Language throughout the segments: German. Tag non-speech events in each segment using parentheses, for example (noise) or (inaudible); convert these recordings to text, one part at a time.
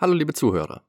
Hallo liebe Zuhörer.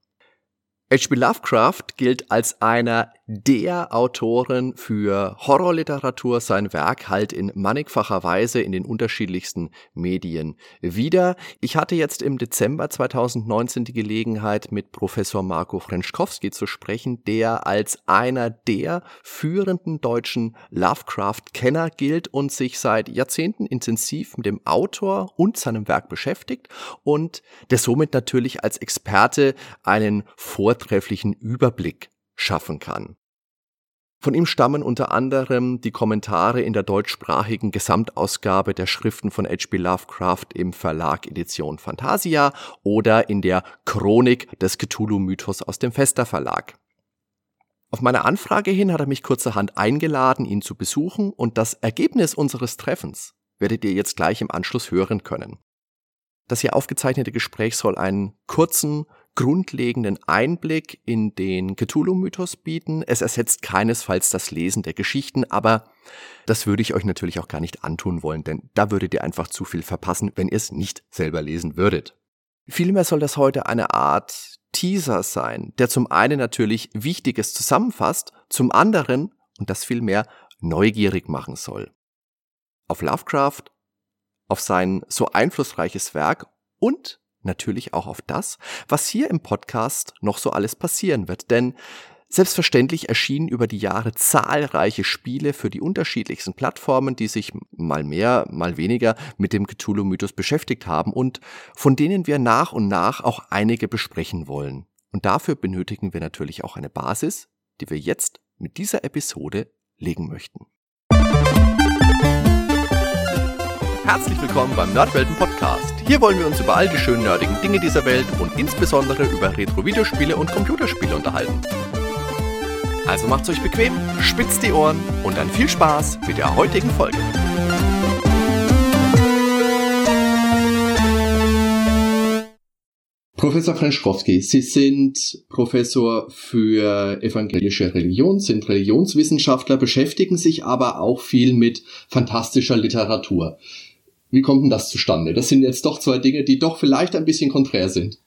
H.P. Lovecraft gilt als einer der Autoren für Horrorliteratur. Sein Werk halt in mannigfacher Weise in den unterschiedlichsten Medien wieder. Ich hatte jetzt im Dezember 2019 die Gelegenheit, mit Professor Marco Frenschkowski zu sprechen, der als einer der führenden deutschen Lovecraft-Kenner gilt und sich seit Jahrzehnten intensiv mit dem Autor und seinem Werk beschäftigt und der somit natürlich als Experte einen vortrefflichen Überblick schaffen kann. Von ihm stammen unter anderem die Kommentare in der deutschsprachigen Gesamtausgabe der Schriften von H.P. Lovecraft im Verlag Edition Fantasia oder in der Chronik des Cthulhu-Mythos aus dem Fester Verlag. Auf meine Anfrage hin hat er mich kurzerhand eingeladen, ihn zu besuchen und das Ergebnis unseres Treffens werdet ihr jetzt gleich im Anschluss hören können. Das hier aufgezeichnete Gespräch soll einen kurzen, grundlegenden Einblick in den Cthulhu-Mythos bieten. Es ersetzt keinesfalls das Lesen der Geschichten, aber das würde ich euch natürlich auch gar nicht antun wollen, denn da würdet ihr einfach zu viel verpassen, wenn ihr es nicht selber lesen würdet. Vielmehr soll das heute eine Art Teaser sein, der zum einen natürlich Wichtiges zusammenfasst, zum anderen, und das vielmehr, neugierig machen soll. Auf Lovecraft, auf sein so einflussreiches Werk und natürlich auch auf das, was hier im Podcast noch so alles passieren wird. Denn Selbstverständlich erschienen über die Jahre zahlreiche Spiele für die unterschiedlichsten Plattformen, die sich mal mehr, mal weniger mit dem Cthulhu-Mythos beschäftigt haben und von denen wir nach und nach auch einige besprechen wollen. Und dafür benötigen wir natürlich auch eine Basis, die wir jetzt mit dieser Episode legen möchten. Herzlich willkommen beim Nerdwelten Podcast. Hier wollen wir uns über all die schönen nerdigen Dinge dieser Welt und insbesondere über Retro-Videospiele und Computerspiele unterhalten. Also macht's euch bequem, spitzt die Ohren und dann viel Spaß mit der heutigen Folge. Professor Frenschkowski, Sie sind Professor für evangelische Religion, sind Religionswissenschaftler, beschäftigen sich aber auch viel mit fantastischer Literatur. Wie kommt denn das zustande? Das sind jetzt doch zwei Dinge, die doch vielleicht ein bisschen konträr sind.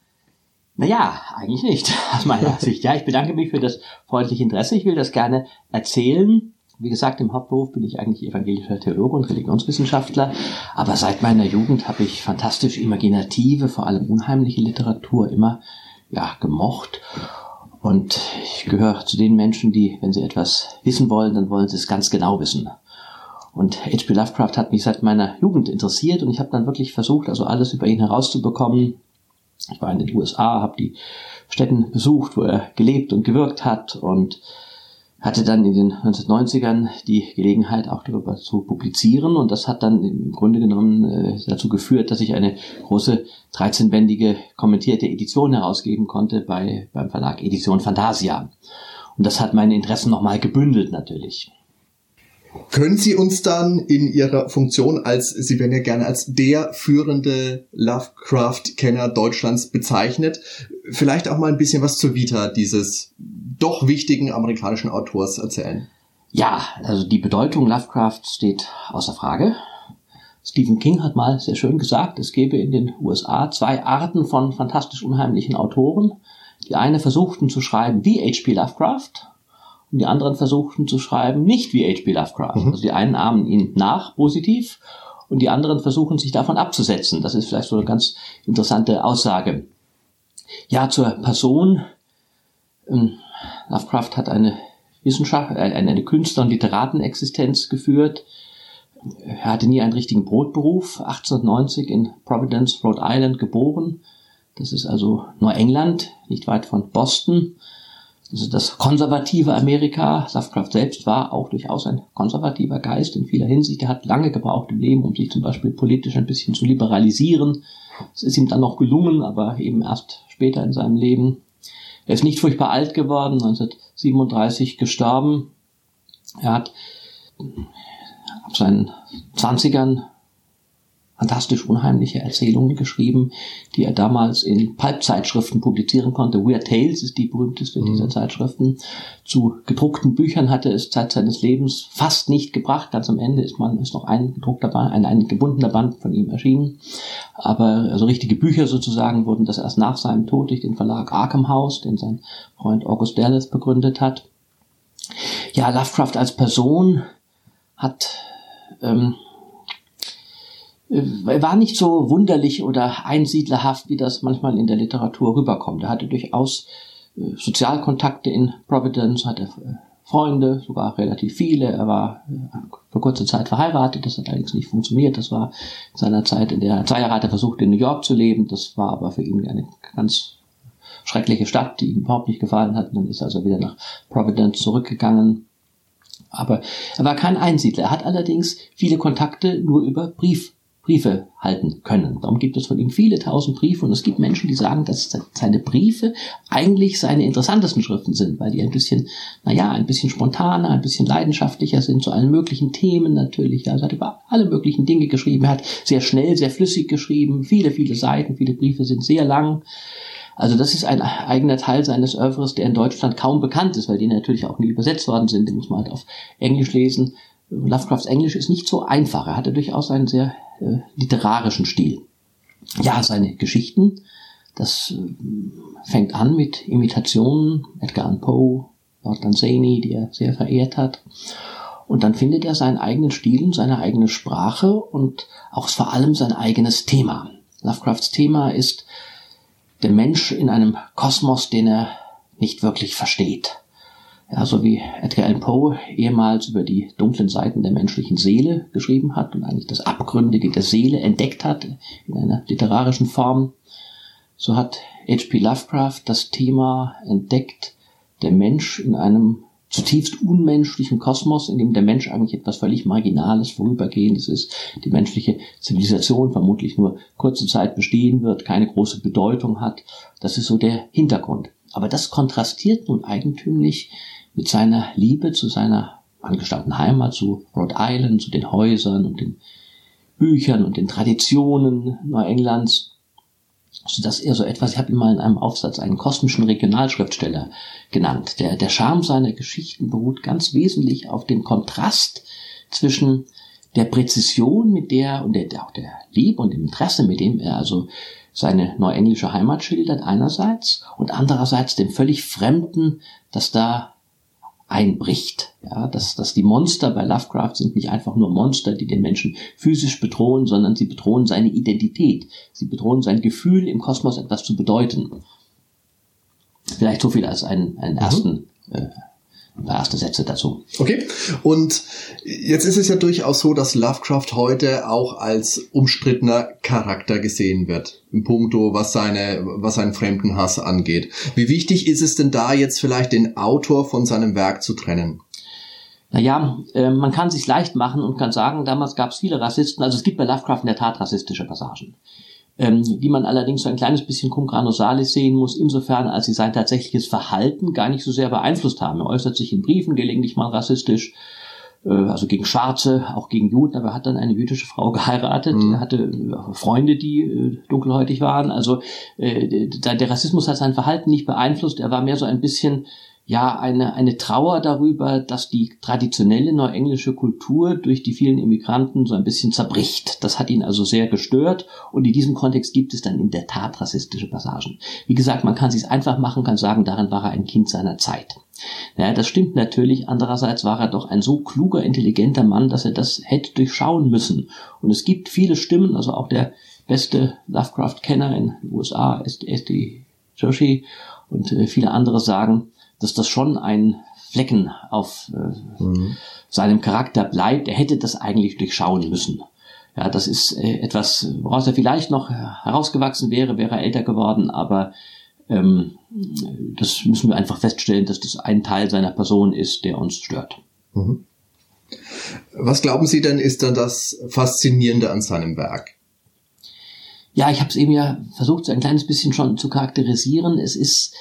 Naja, eigentlich nicht, (laughs) aus meiner Sicht. Ja, ich bedanke mich für das freundliche Interesse. Ich will das gerne erzählen. Wie gesagt, im Hauptberuf bin ich eigentlich evangelischer Theologe und Religionswissenschaftler, aber seit meiner Jugend habe ich fantastisch imaginative, vor allem unheimliche Literatur immer ja, gemocht. Und ich gehöre zu den Menschen, die, wenn sie etwas wissen wollen, dann wollen sie es ganz genau wissen. Und H.P. Lovecraft hat mich seit meiner Jugend interessiert und ich habe dann wirklich versucht, also alles über ihn herauszubekommen. Ich war in den USA, habe die Städten besucht, wo er gelebt und gewirkt hat und hatte dann in den 1990ern die Gelegenheit, auch darüber zu publizieren. Und das hat dann im Grunde genommen äh, dazu geführt, dass ich eine große 13-bändige kommentierte Edition herausgeben konnte bei, beim Verlag Edition Fantasia. Und das hat meine Interessen nochmal gebündelt natürlich. Können Sie uns dann in Ihrer Funktion als, Sie werden ja gerne als der führende Lovecraft-Kenner Deutschlands bezeichnet, vielleicht auch mal ein bisschen was zur Vita dieses doch wichtigen amerikanischen Autors erzählen? Ja, also die Bedeutung Lovecraft steht außer Frage. Stephen King hat mal sehr schön gesagt, es gäbe in den USA zwei Arten von fantastisch unheimlichen Autoren. Die eine versuchten zu schreiben wie H.P. Lovecraft und die anderen versuchten zu schreiben nicht wie H.P. Lovecraft. Mhm. Also die einen ahmen ihn nach positiv und die anderen versuchen sich davon abzusetzen. Das ist vielleicht so eine ganz interessante Aussage. Ja, zur Person. Ähm, Lovecraft hat eine Wissenschaft, äh, eine, eine Künstler- und Literatenexistenz geführt. Er hatte nie einen richtigen Brotberuf. 1890 in Providence, Rhode Island geboren. Das ist also Neuengland, nicht weit von Boston also das konservative Amerika. Lovecraft selbst war auch durchaus ein konservativer Geist in vieler Hinsicht. Er hat lange gebraucht im Leben, um sich zum Beispiel politisch ein bisschen zu liberalisieren. Es ist ihm dann noch gelungen, aber eben erst später in seinem Leben. Er ist nicht furchtbar alt geworden, 1937 gestorben. Er hat ab seinen Zwanzigern fantastisch unheimliche Erzählungen geschrieben, die er damals in Pulp-Zeitschriften publizieren konnte. Weird Tales ist die berühmteste mhm. dieser Zeitschriften. Zu gedruckten Büchern hatte es Zeit seines Lebens fast nicht gebracht. Ganz am Ende ist man ist noch ein gedruckter Band, ein, ein gebundener Band von ihm erschienen. Aber also richtige Bücher sozusagen wurden das erst nach seinem Tod durch den Verlag Arkham House, den sein Freund August Dallas begründet hat. Ja, Lovecraft als Person hat ähm, war nicht so wunderlich oder einsiedlerhaft, wie das manchmal in der Literatur rüberkommt. Er hatte durchaus äh, Sozialkontakte in Providence, hatte äh, Freunde, sogar relativ viele. Er war äh, für kurze Zeit verheiratet, das hat allerdings nicht funktioniert. Das war in seiner Zeit, in der zwei Jahre hat er versucht, in New York zu leben. Das war aber für ihn eine ganz schreckliche Stadt, die ihm überhaupt nicht gefallen hat. Dann ist er also wieder nach Providence zurückgegangen. Aber er war kein Einsiedler. Er hat allerdings viele Kontakte nur über Brief Briefe halten können. Darum gibt es von ihm viele tausend Briefe und es gibt Menschen, die sagen, dass seine Briefe eigentlich seine interessantesten Schriften sind, weil die ein bisschen, naja, ein bisschen spontaner, ein bisschen leidenschaftlicher sind zu allen möglichen Themen natürlich. Also hat über alle möglichen Dinge geschrieben. Er hat sehr schnell, sehr flüssig geschrieben, viele, viele Seiten, viele Briefe sind sehr lang. Also das ist ein eigener Teil seines Oeuvres, der in Deutschland kaum bekannt ist, weil die natürlich auch nie übersetzt worden sind. Den muss man halt auf Englisch lesen. Lovecrafts Englisch ist nicht so einfach. Er hatte durchaus einen sehr äh, literarischen Stil. Ja, seine Geschichten, das äh, fängt an mit Imitationen, Edgar Allan Poe, Lord Dunsany, die er sehr verehrt hat. Und dann findet er seinen eigenen Stil, seine eigene Sprache und auch vor allem sein eigenes Thema. Lovecrafts Thema ist der Mensch in einem Kosmos, den er nicht wirklich versteht. Ja, so wie Edgar Allan Poe ehemals über die dunklen Seiten der menschlichen Seele geschrieben hat und eigentlich das Abgründige der Seele entdeckt hat in einer literarischen Form, so hat H.P. Lovecraft das Thema entdeckt, der Mensch in einem zutiefst unmenschlichen Kosmos, in dem der Mensch eigentlich etwas völlig Marginales, Vorübergehendes ist, die menschliche Zivilisation vermutlich nur kurze Zeit bestehen wird, keine große Bedeutung hat. Das ist so der Hintergrund. Aber das kontrastiert nun eigentümlich mit seiner Liebe zu seiner angestammten Heimat, zu Rhode Island, zu den Häusern und den Büchern und den Traditionen Neuenglands, so dass er so etwas, ich habe ihn mal in einem Aufsatz einen kosmischen Regionalschriftsteller genannt. Der, der Charme seiner Geschichten beruht ganz wesentlich auf dem Kontrast zwischen der Präzision, mit der und der, auch der Liebe und dem Interesse, mit dem er also seine neuenglische Heimat schildert einerseits und andererseits dem völlig Fremden, das da einbricht. Ja, dass, dass die Monster bei Lovecraft sind nicht einfach nur Monster, die den Menschen physisch bedrohen, sondern sie bedrohen seine Identität. Sie bedrohen sein Gefühl, im Kosmos etwas zu bedeuten. Vielleicht so viel als einen, einen mhm. ersten äh, ein paar erste Sätze dazu. Okay. Und jetzt ist es ja durchaus so, dass Lovecraft heute auch als umstrittener Charakter gesehen wird. Im Punkto, was seine, was seinen Fremdenhass angeht. Wie wichtig ist es denn da jetzt vielleicht den Autor von seinem Werk zu trennen? Naja, äh, man kann sich leicht machen und kann sagen, damals gab es viele Rassisten, also es gibt bei Lovecraft in der Tat rassistische Passagen ähm, die man allerdings so ein kleines bisschen cum grano salis sehen muss, insofern als sie sein tatsächliches Verhalten gar nicht so sehr beeinflusst haben. Er äußert sich in Briefen gelegentlich mal rassistisch, äh, also gegen Schwarze, auch gegen Juden, aber er hat dann eine jüdische Frau (laughs) geheiratet, mhm. er hatte äh, Freunde, die äh, dunkelhäutig waren, also äh, der Rassismus hat sein Verhalten nicht beeinflusst, er war mehr so ein bisschen ja eine, eine Trauer darüber, dass die traditionelle neuenglische Kultur durch die vielen Immigranten so ein bisschen zerbricht. Das hat ihn also sehr gestört und in diesem Kontext gibt es dann in der Tat rassistische Passagen. Wie gesagt, man kann sich einfach machen, kann sagen, darin war er ein Kind seiner Zeit. Naja, das stimmt natürlich. Andererseits war er doch ein so kluger, intelligenter Mann, dass er das hätte durchschauen müssen. Und es gibt viele Stimmen, also auch der beste Lovecraft-Kenner in den USA, S.D. Joshi und äh, viele andere sagen, dass das schon ein Flecken auf äh, mhm. seinem Charakter bleibt. Er hätte das eigentlich durchschauen müssen. Ja, das ist äh, etwas, woraus er vielleicht noch herausgewachsen wäre, wäre er älter geworden, aber ähm, das müssen wir einfach feststellen, dass das ein Teil seiner Person ist, der uns stört. Mhm. Was glauben Sie denn, ist dann das Faszinierende an seinem Werk? Ja, ich habe es eben ja versucht, so ein kleines bisschen schon zu charakterisieren. Es ist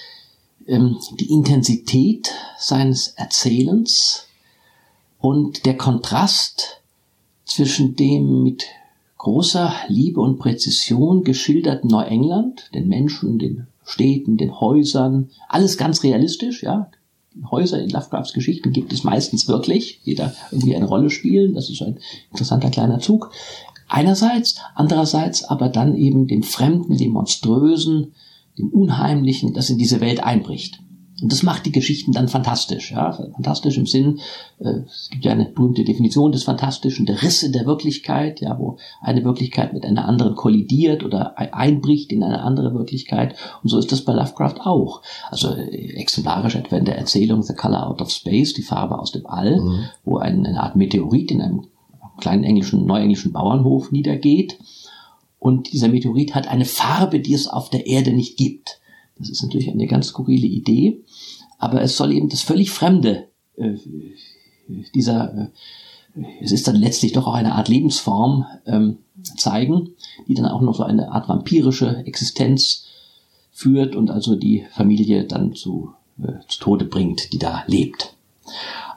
die Intensität seines Erzählens und der Kontrast zwischen dem mit großer Liebe und Präzision geschildert Neuengland, den Menschen, den Städten, den Häusern, alles ganz realistisch, ja. Häuser in Lovecrafts Geschichten gibt es meistens wirklich, jeder irgendwie eine Rolle spielen, das ist ein interessanter kleiner Zug. Einerseits, andererseits aber dann eben dem Fremden, dem Monströsen, dem Unheimlichen, das in diese Welt einbricht. Und das macht die Geschichten dann fantastisch. Ja? Fantastisch im Sinn, äh, es gibt ja eine berühmte Definition des Fantastischen, der Risse der Wirklichkeit, ja, wo eine Wirklichkeit mit einer anderen kollidiert oder einbricht in eine andere Wirklichkeit. Und so ist das bei Lovecraft auch. Also äh, exemplarisch etwa in der Erzählung The Color Out of Space, die Farbe aus dem All, mhm. wo ein, eine Art Meteorit in einem kleinen englischen, neuenglischen Bauernhof niedergeht. Und dieser Meteorit hat eine Farbe, die es auf der Erde nicht gibt. Das ist natürlich eine ganz skurrile Idee, aber es soll eben das völlig Fremde äh, dieser, äh, es ist dann letztlich doch auch eine Art Lebensform ähm, zeigen, die dann auch noch so eine Art vampirische Existenz führt und also die Familie dann zu, äh, zu Tode bringt, die da lebt.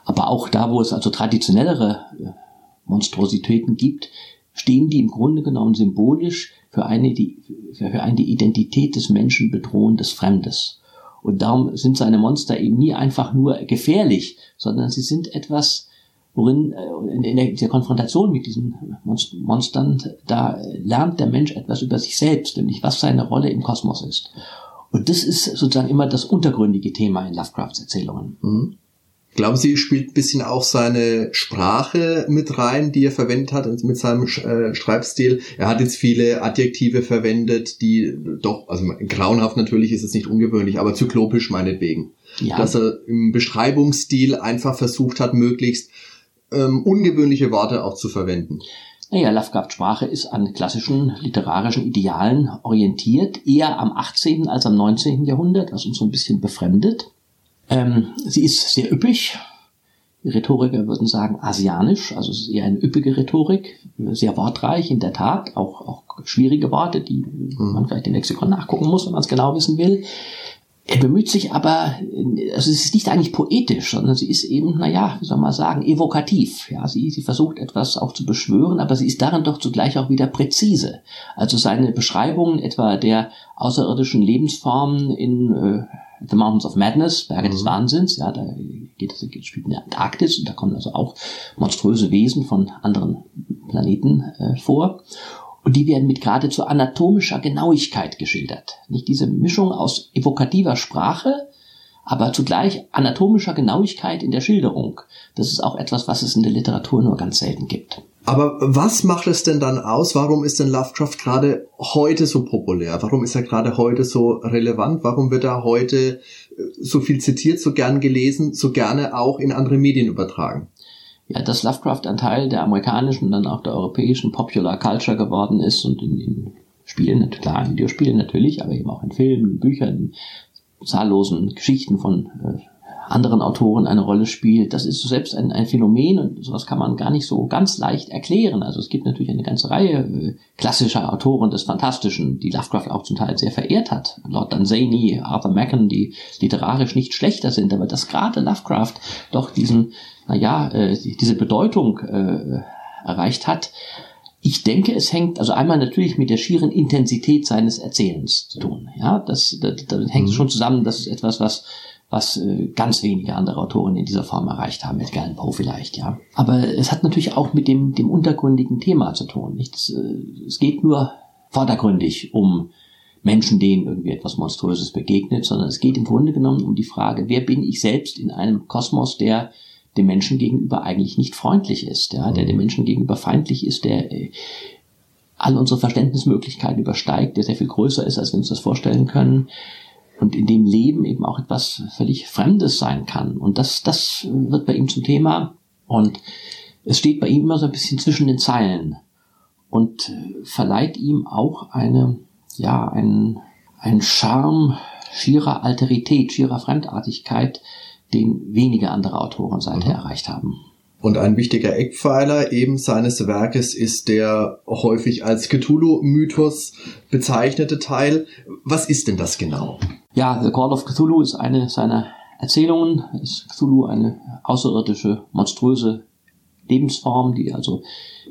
Aber auch da, wo es also traditionellere äh, Monstrositäten gibt, stehen die im Grunde genommen symbolisch für eine, die, für eine Identität des Menschen bedrohen des Fremdes. Und darum sind seine Monster eben nie einfach nur gefährlich, sondern sie sind etwas, worin äh, in der, in der Konfrontation mit diesen Monstern, da lernt der Mensch etwas über sich selbst, nämlich was seine Rolle im Kosmos ist. Und das ist sozusagen immer das untergründige Thema in Lovecrafts Erzählungen. Mhm. Glauben Sie, spielt ein bisschen auch seine Sprache mit rein, die er verwendet hat mit seinem äh, Schreibstil? Er hat jetzt viele Adjektive verwendet, die doch, also grauenhaft natürlich ist es nicht ungewöhnlich, aber zyklopisch meinetwegen. Ja. Dass er im Beschreibungsstil einfach versucht hat, möglichst ähm, ungewöhnliche Worte auch zu verwenden. Naja, Lovecraft Sprache ist an klassischen literarischen Idealen orientiert, eher am 18. als am 19. Jahrhundert, was uns so ein bisschen befremdet. Ähm, sie ist sehr üppig. Die Rhetoriker würden sagen asianisch, also es ist eher eine üppige Rhetorik, sehr wortreich in der Tat, auch, auch schwierige Worte, die mhm. man vielleicht im Lexikon nachgucken muss, wenn man es genau wissen will. Er bemüht sich aber, also es ist nicht eigentlich poetisch, sondern sie ist eben, naja, wie soll man sagen, evokativ. Ja, sie, sie versucht etwas auch zu beschwören, aber sie ist darin doch zugleich auch wieder präzise. Also seine Beschreibungen etwa der außerirdischen Lebensformen in äh, The Mountains of Madness, Berge mhm. des Wahnsinns, ja, da geht es, spielt in der Antarktis und da kommen also auch monströse Wesen von anderen Planeten äh, vor. Und die werden mit geradezu anatomischer Genauigkeit geschildert. Nicht diese Mischung aus evokativer Sprache, aber zugleich anatomischer Genauigkeit in der Schilderung. Das ist auch etwas, was es in der Literatur nur ganz selten gibt. Aber was macht es denn dann aus? Warum ist denn Lovecraft gerade heute so populär? Warum ist er gerade heute so relevant? Warum wird er heute äh, so viel zitiert, so gern gelesen, so gerne auch in andere Medien übertragen? Ja, dass Lovecraft ein Teil der amerikanischen dann auch der europäischen Popular Culture geworden ist und in, in Spielen, klar, in Videospielen natürlich, aber eben auch in Filmen, Büchern, zahllosen Geschichten von äh, anderen Autoren eine Rolle spielt. Das ist selbst ein, ein Phänomen und sowas kann man gar nicht so ganz leicht erklären. Also es gibt natürlich eine ganze Reihe äh, klassischer Autoren des Fantastischen, die Lovecraft auch zum Teil sehr verehrt hat. Lord Dunsany, Arthur Machen, die literarisch nicht schlechter sind, aber dass gerade Lovecraft doch diesen, naja, äh, diese Bedeutung äh, erreicht hat, ich denke, es hängt also einmal natürlich mit der schieren Intensität seines Erzählens zu tun. Ja, das, das, das hängt mhm. schon zusammen. Das ist etwas, was was äh, ganz wenige andere Autoren in dieser Form erreicht haben, mit Galen Poe vielleicht, ja. Aber es hat natürlich auch mit dem, dem untergründigen Thema zu tun. Nicht? Es, äh, es geht nur vordergründig um Menschen, denen irgendwie etwas Monströses begegnet, sondern es geht im Grunde genommen um die Frage, wer bin ich selbst in einem Kosmos, der dem Menschen gegenüber eigentlich nicht freundlich ist, ja, der dem Menschen gegenüber feindlich ist, der äh, all unsere Verständnismöglichkeiten übersteigt, der sehr viel größer ist, als wir uns das vorstellen können, und in dem Leben eben auch etwas völlig Fremdes sein kann. Und das, das wird bei ihm zum Thema und es steht bei ihm immer so ein bisschen zwischen den Zeilen und verleiht ihm auch eine, ja, ein, ein Charme schierer Alterität, schierer Fremdartigkeit, den wenige andere Autoren seither mhm. erreicht haben. Und ein wichtiger Eckpfeiler eben seines Werkes ist der häufig als Cthulhu-Mythos bezeichnete Teil. Was ist denn das genau? Ja, The Call of Cthulhu ist eine seiner Erzählungen. Ist Cthulhu eine außerirdische, monströse Lebensform, die also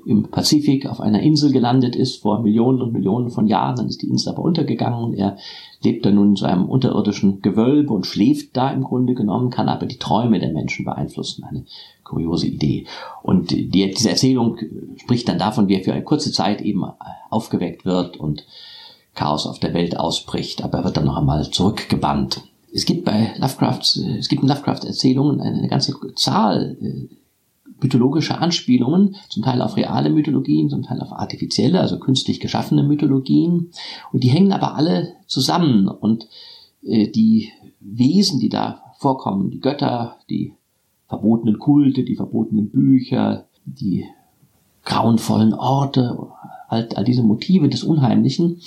im Pazifik auf einer Insel gelandet ist vor Millionen und Millionen von Jahren. Dann ist die Insel aber untergegangen und er lebt da nun in so einem unterirdischen Gewölbe und schläft da im Grunde genommen, kann aber die Träume der Menschen beeinflussen. Eine kuriose Idee. Und die, diese Erzählung spricht dann davon, wie er für eine kurze Zeit eben aufgeweckt wird und Chaos auf der Welt ausbricht, aber er wird dann noch einmal zurückgebannt. Es gibt bei Lovecrafts, es gibt in Lovecrafts Erzählungen eine ganze Zahl äh, mythologische Anspielungen, zum Teil auf reale Mythologien, zum Teil auf artifizielle, also künstlich geschaffene Mythologien. Und die hängen aber alle zusammen. Und äh, die Wesen, die da vorkommen, die Götter, die verbotenen Kulte, die verbotenen Bücher, die grauenvollen Orte, all, all diese Motive des Unheimlichen,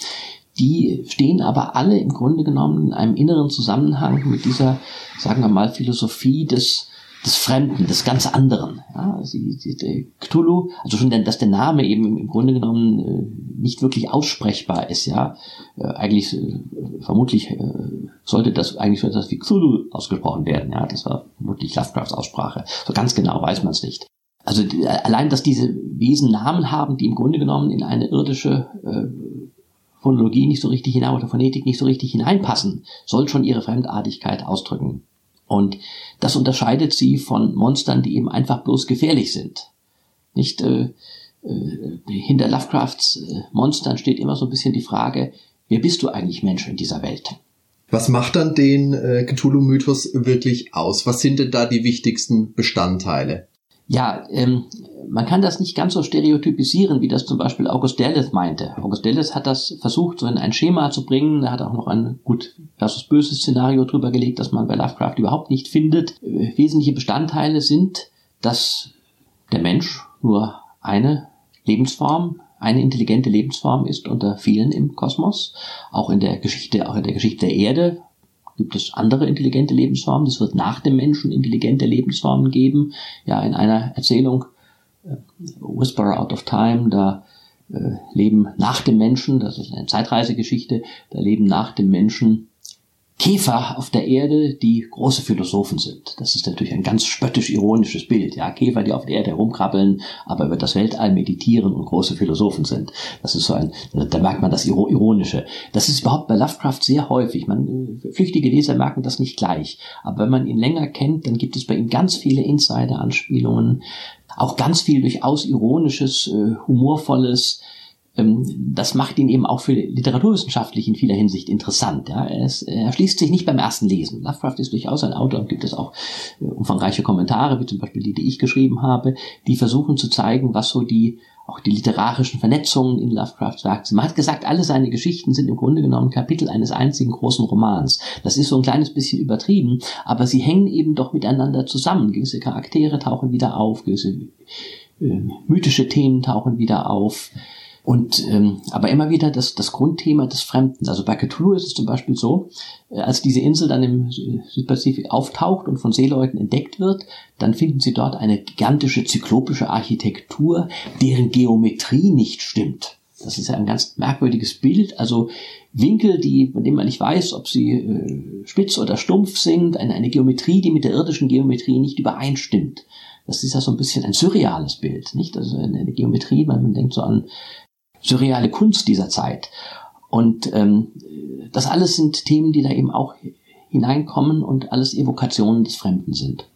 die stehen aber alle im Grunde genommen in einem inneren Zusammenhang mit dieser, sagen wir mal, Philosophie des des Fremden, des ganz anderen. Ja, die, die Cthulhu, also schon, dass der Name eben im Grunde genommen äh, nicht wirklich aussprechbar ist, ja. Äh, eigentlich äh, vermutlich sollte das eigentlich so etwas wie Cthulhu ausgesprochen werden, ja. Das war vermutlich Lovecrafts Aussprache. So ganz genau weiß man es nicht. Also allein, dass diese Wesen Namen haben, die im Grunde genommen in eine irdische äh, Phonologie nicht so richtig hinein oder Phonetik nicht so richtig hineinpassen, soll schon ihre Fremdartigkeit ausdrücken. Und das unterscheidet sie von Monstern, die eben einfach bloß gefährlich sind. Nicht äh, äh, hinter Lovecrafts äh, Monstern steht immer so ein bisschen die Frage, wer bist du eigentlich Mensch in dieser Welt? Was macht dann den äh, Cthulhu-Mythos wirklich aus? Was sind denn da die wichtigsten Bestandteile? Ja, ähm, man kann das nicht ganz so stereotypisieren, wie das zum Beispiel August Derleth meinte. August Derleth hat das versucht, so in ein Schema zu bringen. Er hat auch noch ein gut versus böses Szenario drüber gelegt, das man bei Lovecraft überhaupt nicht findet. Äh, wesentliche Bestandteile sind, dass der Mensch nur eine Lebensform, eine intelligente Lebensform ist unter vielen im Kosmos. Auch in der Geschichte, auch in der Geschichte der Erde gibt es andere intelligente Lebensformen. Es wird nach dem Menschen intelligente Lebensformen geben. Ja, in einer Erzählung, äh, Whisperer Out of Time, da äh, leben nach dem Menschen, das ist eine Zeitreisegeschichte, da leben nach dem Menschen Käfer auf der Erde, die große Philosophen sind. Das ist natürlich ein ganz spöttisch-ironisches Bild. Ja, Käfer, die auf der Erde herumkrabbeln, aber über das Weltall meditieren und große Philosophen sind. Das ist so ein, da merkt man das Ironische. Das ist überhaupt bei Lovecraft sehr häufig. Man, äh, flüchtige Leser merken das nicht gleich. Aber wenn man ihn länger kennt, dann gibt es bei ihm ganz viele Insider-Anspielungen, auch ganz viel durchaus ironisches, äh, humorvolles, das macht ihn eben auch für literaturwissenschaftlich in vieler Hinsicht interessant. Ja. Ist, er schließt sich nicht beim ersten Lesen. Lovecraft ist durchaus ein Autor und gibt es auch äh, umfangreiche Kommentare, wie zum Beispiel die, die ich geschrieben habe, die versuchen zu zeigen, was so die auch die literarischen Vernetzungen in Lovecrafts Werk sind. Man hat gesagt, alle seine Geschichten sind im Grunde genommen Kapitel eines einzigen großen Romans. Das ist so ein kleines bisschen übertrieben, aber sie hängen eben doch miteinander zusammen. Gewisse Charaktere tauchen wieder auf, gewisse äh, mythische Themen tauchen wieder auf. Und ähm, aber immer wieder das, das Grundthema des Fremden. Also bei Cthulhu ist es zum Beispiel so, äh, als diese Insel dann im Südpazifik auftaucht und von Seeleuten entdeckt wird, dann finden sie dort eine gigantische zyklopische Architektur, deren Geometrie nicht stimmt. Das ist ja ein ganz merkwürdiges Bild. Also Winkel, die, von denen man nicht weiß, ob sie äh, spitz oder stumpf sind, eine, eine Geometrie, die mit der irdischen Geometrie nicht übereinstimmt. Das ist ja so ein bisschen ein surreales Bild, nicht? Also eine Geometrie, man, man denkt so an surreale Kunst dieser Zeit. Und ähm, das alles sind Themen, die da eben auch hineinkommen und alles Evokationen des Fremden sind.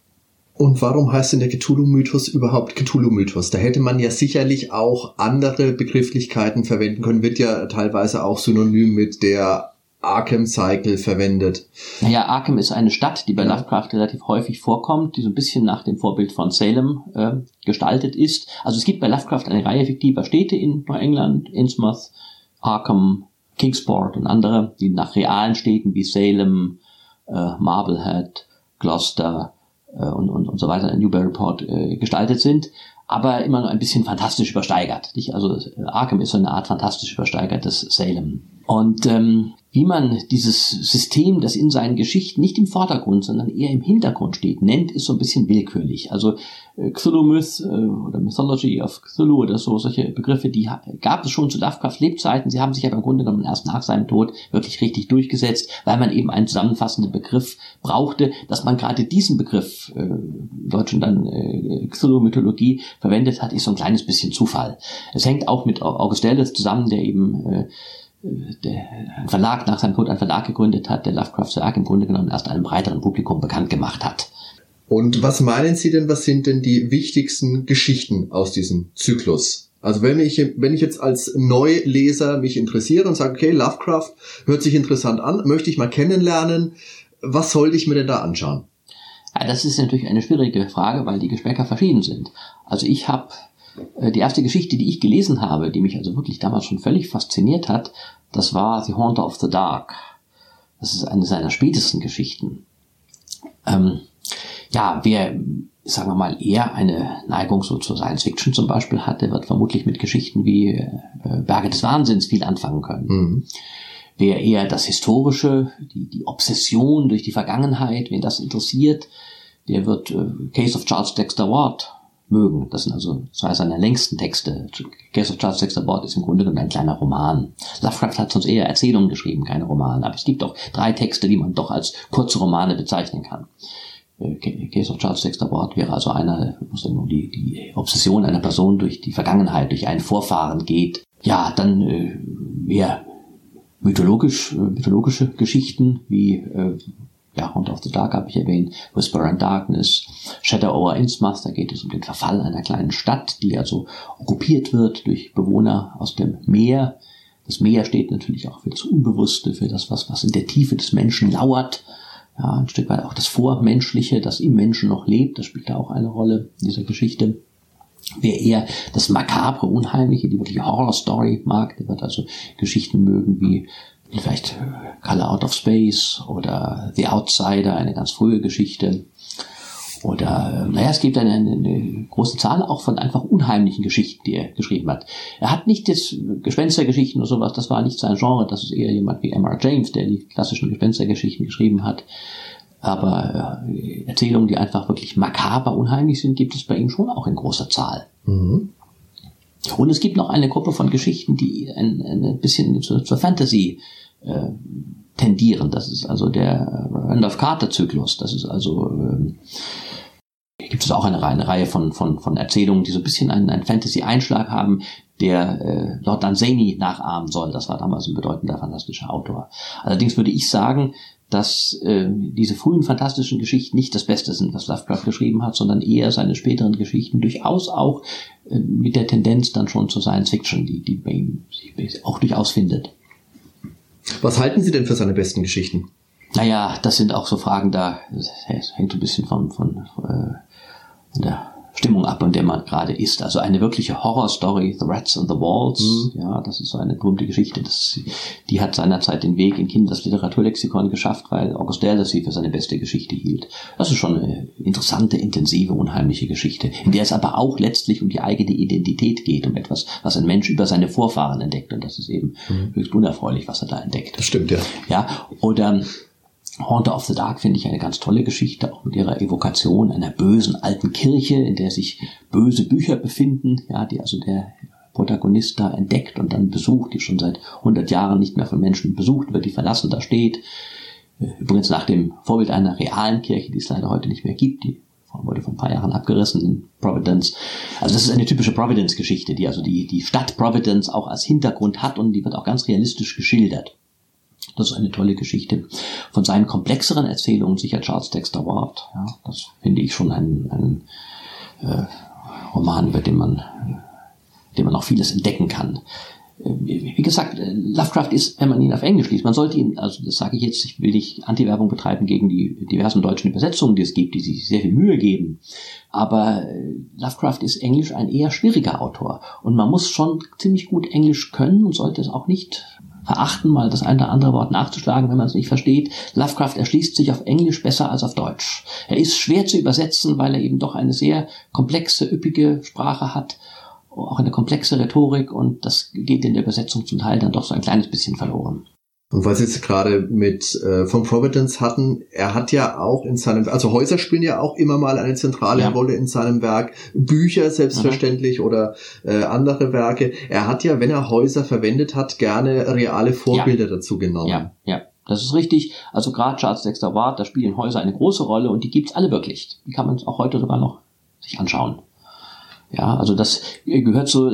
Und warum heißt denn der Cthulhu-Mythos überhaupt Cthulhu-Mythos? Da hätte man ja sicherlich auch andere Begrifflichkeiten verwenden können, wird ja teilweise auch synonym mit der Arkham Cycle verwendet. Naja, Arkham ist eine Stadt, die bei ja. Lovecraft relativ häufig vorkommt, die so ein bisschen nach dem Vorbild von Salem äh, gestaltet ist. Also es gibt bei Lovecraft eine Reihe fiktiver Städte in Neuengland, Innsmouth, Arkham, Kingsport und andere, die nach realen Städten wie Salem, äh, Marblehead, Gloucester äh, und, und, und so weiter, Newburyport äh, gestaltet sind aber immer nur ein bisschen fantastisch übersteigert. Nicht? Also Arkham ist so eine Art fantastisch übersteigertes Salem. Und ähm, wie man dieses System, das in seinen Geschichten nicht im Vordergrund, sondern eher im Hintergrund steht, nennt, ist so ein bisschen willkürlich. Also äh, Cthulhu-Myth äh, oder Mythology of Cthulhu oder so, solche Begriffe, die gab es schon zu Lovecrafts Lebzeiten. Sie haben sich aber im Grunde genommen erst nach seinem Tod wirklich richtig durchgesetzt, weil man eben einen zusammenfassenden Begriff brauchte. Dass man gerade diesen Begriff, äh, im Deutschen dann äh, Cthulhu-Mythologie, verwendet hat, ist so ein kleines bisschen Zufall. Es hängt auch mit Augustelus zusammen, der eben äh, der, ein Verlag nach seinem Tod einen Verlag gegründet hat, der Lovecrafts Werk im Grunde genommen erst einem breiteren Publikum bekannt gemacht hat. Und was meinen Sie denn, was sind denn die wichtigsten Geschichten aus diesem Zyklus? Also wenn ich, wenn ich jetzt als Neuleser mich interessiere und sage, okay, Lovecraft hört sich interessant an, möchte ich mal kennenlernen, was sollte ich mir denn da anschauen? Ja, das ist natürlich eine schwierige Frage, weil die Geschmäcker verschieden sind. Also ich habe die erste Geschichte, die ich gelesen habe, die mich also wirklich damals schon völlig fasziniert hat, das war The Haunter of the Dark. Das ist eine seiner spätesten Geschichten. Ähm, ja, wer, sagen wir mal, eher eine Neigung so zur Science Fiction zum Beispiel hat, der wird vermutlich mit Geschichten wie äh, Berge des Wahnsinns viel anfangen können. Mhm. Wer eher das Historische, die, die Obsession durch die Vergangenheit, wen das interessiert, der wird äh, Case of Charles Dexter Ward mögen. Das sind also zwei seiner längsten Texte. Case of Charles Dexter Ward ist im Grunde genommen ein kleiner Roman. Lovecraft hat sonst eher Erzählungen geschrieben, keine Romane. Aber es gibt auch drei Texte, die man doch als kurze Romane bezeichnen kann. Äh, Case of Charles Dexter Ward wäre also einer, wo es um die, die Obsession einer Person durch die Vergangenheit, durch einen Vorfahren geht. Ja, dann äh, eher mythologisch, äh, mythologische Geschichten wie äh, ja, Hunt of the Dark habe ich erwähnt, Whisper in Darkness, Shadow over Innsmouth, da geht es um den Verfall einer kleinen Stadt, die also okkupiert wird durch Bewohner aus dem Meer. Das Meer steht natürlich auch für das Unbewusste, für das, was, was in der Tiefe des Menschen lauert. Ja, ein Stück weit auch das Vormenschliche, das im Menschen noch lebt, das spielt da auch eine Rolle in dieser Geschichte. Wer eher das makabre, unheimliche, die wirkliche Horror-Story mag, der wird also Geschichten mögen wie vielleicht äh, Color Out of Space oder The Outsider, eine ganz frühe Geschichte. Oder, äh, naja, es gibt eine, eine, große Zahl auch von einfach unheimlichen Geschichten, die er geschrieben hat. Er hat nicht jetzt Gespenstergeschichten oder sowas, das war nicht sein Genre, das ist eher jemand wie M.R. James, der die klassischen Gespenstergeschichten geschrieben hat. Aber äh, Erzählungen, die einfach wirklich makaber unheimlich sind, gibt es bei ihm schon auch in großer Zahl. Mhm. Und es gibt noch eine Gruppe von Geschichten, die ein, ein bisschen zur, Fantasy äh, tendieren. Das ist also der Randolph Carter Zyklus. Das ist also ähm, gibt es auch eine, eine Reihe von, von, von Erzählungen, die so ein bisschen einen, einen Fantasy-Einschlag haben, der äh, Lord Dunsany nachahmen soll. Das war damals ein bedeutender fantastischer Autor. Allerdings würde ich sagen, dass äh, diese frühen fantastischen Geschichten nicht das Beste sind, was Lovecraft geschrieben hat, sondern eher seine späteren Geschichten durchaus auch äh, mit der Tendenz dann schon zur Science Fiction, die, die bei ihm sich auch durchaus findet. Was halten Sie denn für seine besten Geschichten? Naja, das sind auch so Fragen da, das hängt ein bisschen von, von, von, äh, von der Stimmung ab, in der man gerade ist. Also eine wirkliche Horror-Story, The Rats and the Walls, mhm. ja, das ist so eine berühmte Geschichte. Das, die hat seinerzeit den Weg in Kinders Literaturlexikon geschafft, weil August Derleth sie für seine beste Geschichte hielt. Das ist schon eine interessante, intensive, unheimliche Geschichte, in der es aber auch letztlich um die eigene Identität geht, um etwas, was ein Mensch über seine Vorfahren entdeckt. Und das ist eben mhm. höchst unerfreulich, was er da entdeckt. Das stimmt, ja. Ja, oder Haunter of the Dark finde ich eine ganz tolle Geschichte, auch mit ihrer Evokation einer bösen alten Kirche, in der sich böse Bücher befinden, ja, die also der Protagonist da entdeckt und dann besucht, die schon seit 100 Jahren nicht mehr von Menschen besucht wird, die verlassen da steht. Äh, übrigens nach dem Vorbild einer realen Kirche, die es leider heute nicht mehr gibt, die wurde vor ein paar Jahren abgerissen in Providence. Also das ist eine typische Providence-Geschichte, die also die, die Stadt Providence auch als Hintergrund hat und die wird auch ganz realistisch geschildert. Das ist eine tolle Geschichte. Von seinen komplexeren Erzählungen sicher Charles Dexter Ward. Ja, das finde ich schon ein, ein äh, Roman, über den man, äh, dem man auch vieles entdecken kann. Äh, wie gesagt, äh, Lovecraft ist, wenn man ihn auf Englisch liest, man sollte ihn, also das sage ich jetzt, ich will nicht Anti-Werbung betreiben gegen die diversen deutschen Übersetzungen, die es gibt, die sich sehr viel Mühe geben. Aber Lovecraft ist Englisch ein eher schwieriger Autor. Und man muss schon ziemlich gut Englisch können und sollte es auch nicht verachten, mal das eine oder andere Wort nachzuschlagen, wenn man es nicht versteht. Lovecraft erschließt sich auf Englisch besser als auf Deutsch. Er ist schwer zu übersetzen, weil er eben doch eine sehr komplexe, üppige Sprache hat. auch eine komplexe Rhetorik und das geht in der Übersetzung zum Teil dann doch so ein kleines bisschen verloren. Und was Sie jetzt gerade mit äh, von Providence hatten, er hat ja auch in seinem, also Häuser spielen ja auch immer mal eine zentrale ja. Rolle in seinem Werk, Bücher selbstverständlich mhm. oder äh, andere Werke. Er hat ja, wenn er Häuser verwendet hat, gerne reale Vorbilder ja. dazu genommen. Ja, ja. Das ist richtig. Also gerade Charles Dexter Ward, da spielen Häuser eine große Rolle und die gibt's alle wirklich. Die kann man auch heute sogar noch sich anschauen. Ja, also das gehört so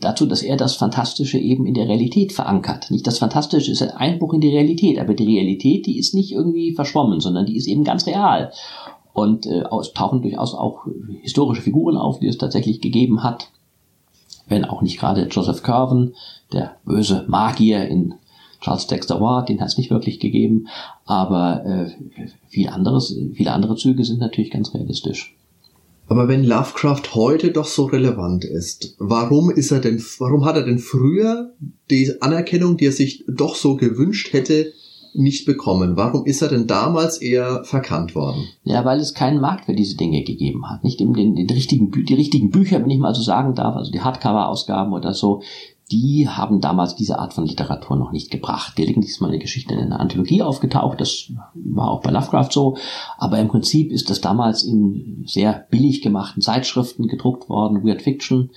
dazu, dass er das Fantastische eben in der Realität verankert. Nicht das Fantastische ist ein Einbruch in die Realität, aber die Realität, die ist nicht irgendwie verschwommen, sondern die ist eben ganz real. Und äh, es tauchen durchaus auch historische Figuren auf, die es tatsächlich gegeben hat. Wenn auch nicht gerade Joseph Curven, der böse Magier in Charles Dexter Ward, den hat es nicht wirklich gegeben, aber äh, viel anderes, viele andere Züge sind natürlich ganz realistisch. Aber wenn Lovecraft heute doch so relevant ist, warum ist er denn, warum hat er denn früher die Anerkennung, die er sich doch so gewünscht hätte, nicht bekommen? Warum ist er denn damals eher verkannt worden? Ja, weil es keinen Markt für diese Dinge gegeben hat. Nicht den, den, den richtigen, die richtigen Bücher, wenn ich mal so sagen darf, also die Hardcover-Ausgaben oder so, die haben damals diese Art von Literatur noch nicht gebracht. Gelegentlich ist mal eine Geschichte in einer Anthologie aufgetaucht, das war auch bei Lovecraft so, aber im Prinzip ist das damals in sehr billig gemachten Zeitschriften gedruckt worden, Weird Fiction.